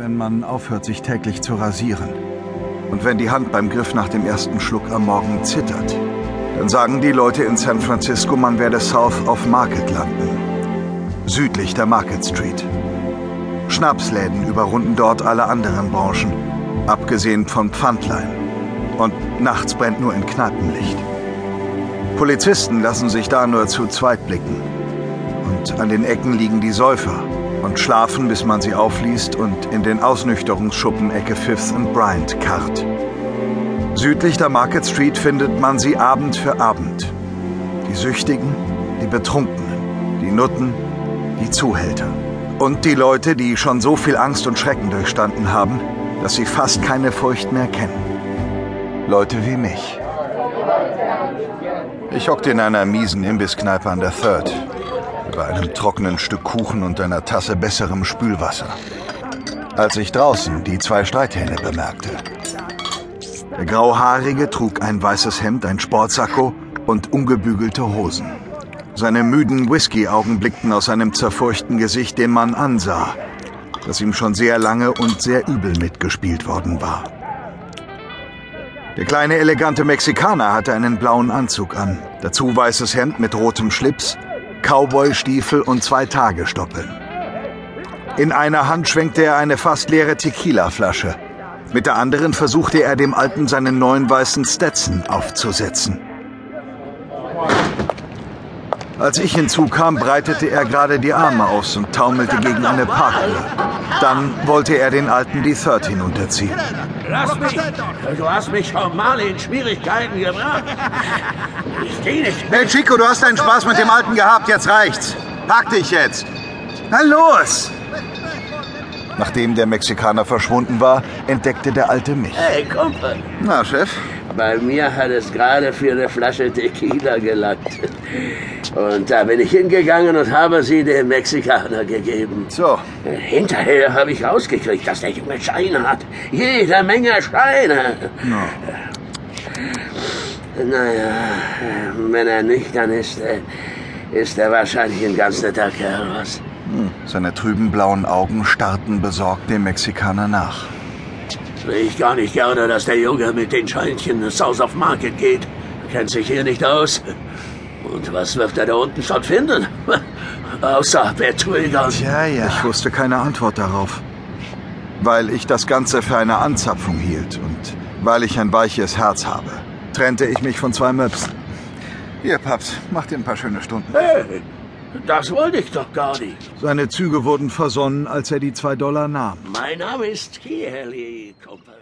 wenn man aufhört, sich täglich zu rasieren. Und wenn die Hand beim Griff nach dem ersten Schluck am Morgen zittert, dann sagen die Leute in San Francisco, man werde South of Market landen. Südlich der Market Street. Schnapsläden überrunden dort alle anderen Branchen, abgesehen von Pfandlein. Und nachts brennt nur in Kneipenlicht. Polizisten lassen sich da nur zu zweit blicken. Und an den Ecken liegen die Säufer und schlafen, bis man sie aufliest und in den Ausnüchterungsschuppen Ecke Fifth and Bryant karrt. Südlich der Market Street findet man sie Abend für Abend. Die Süchtigen, die Betrunkenen, die Nutten, die Zuhälter. Und die Leute, die schon so viel Angst und Schrecken durchstanden haben, dass sie fast keine Furcht mehr kennen. Leute wie mich. Ich hockte in einer miesen Imbisskneipe an der Third, über einem trockenen Stück Kuchen und einer Tasse besserem Spülwasser. Als ich draußen die zwei Streithähne bemerkte. Der Grauhaarige trug ein weißes Hemd, ein Sportsacko und ungebügelte Hosen. Seine müden Whisky-Augen blickten aus seinem zerfurchten Gesicht dem Mann ansah, das ihm schon sehr lange und sehr übel mitgespielt worden war. Der kleine elegante Mexikaner hatte einen blauen Anzug an, dazu weißes Hemd mit rotem Schlips, Cowboystiefel und zwei Tagestoppeln. In einer Hand schwenkte er eine fast leere Tequila-Flasche. Mit der anderen versuchte er dem Alten seinen neuen weißen Stetson aufzusetzen. Als ich hinzukam, breitete er gerade die Arme aus und taumelte gegen eine Parkuhr. Dann wollte er den Alten die Third hinunterziehen. Lass mich! Du hast mich schon mal in Schwierigkeiten gebracht. Ich geh nicht Hey Chico, du hast deinen Spaß mit dem Alten gehabt, jetzt reicht's. Pack dich jetzt. Na los! Nachdem der Mexikaner verschwunden war, entdeckte der Alte mich. Hey, Kumpel. Na, Chef? Bei mir hat es gerade für eine Flasche Tequila gelangt. Und da bin ich hingegangen und habe sie dem Mexikaner gegeben. So, Hinterher habe ich rausgekriegt, dass der Junge Scheine hat. Jede Menge Scheine. Naja, wenn er nüchtern ist, äh, ist er wahrscheinlich ein ganz netter Kerl, was? seine trüben blauen Augen starrten besorgt dem Mexikaner nach. Sehe ich gar nicht gerne, dass der Junge mit den Scheinchen South of Market geht. Kennt sich hier nicht aus. Und was wird er da unten schon finden? Außer Betrügern. Ja, ja. Ich wusste keine Antwort darauf. Weil ich das Ganze für eine Anzapfung hielt und weil ich ein weiches Herz habe, trennte ich mich von zwei Möpsen. Hier, Paps, mach dir ein paar schöne Stunden. Hey, das wollte ich doch gar nicht. Seine Züge wurden versonnen, als er die zwei Dollar nahm. Mein Name ist Kelly, Kumpel.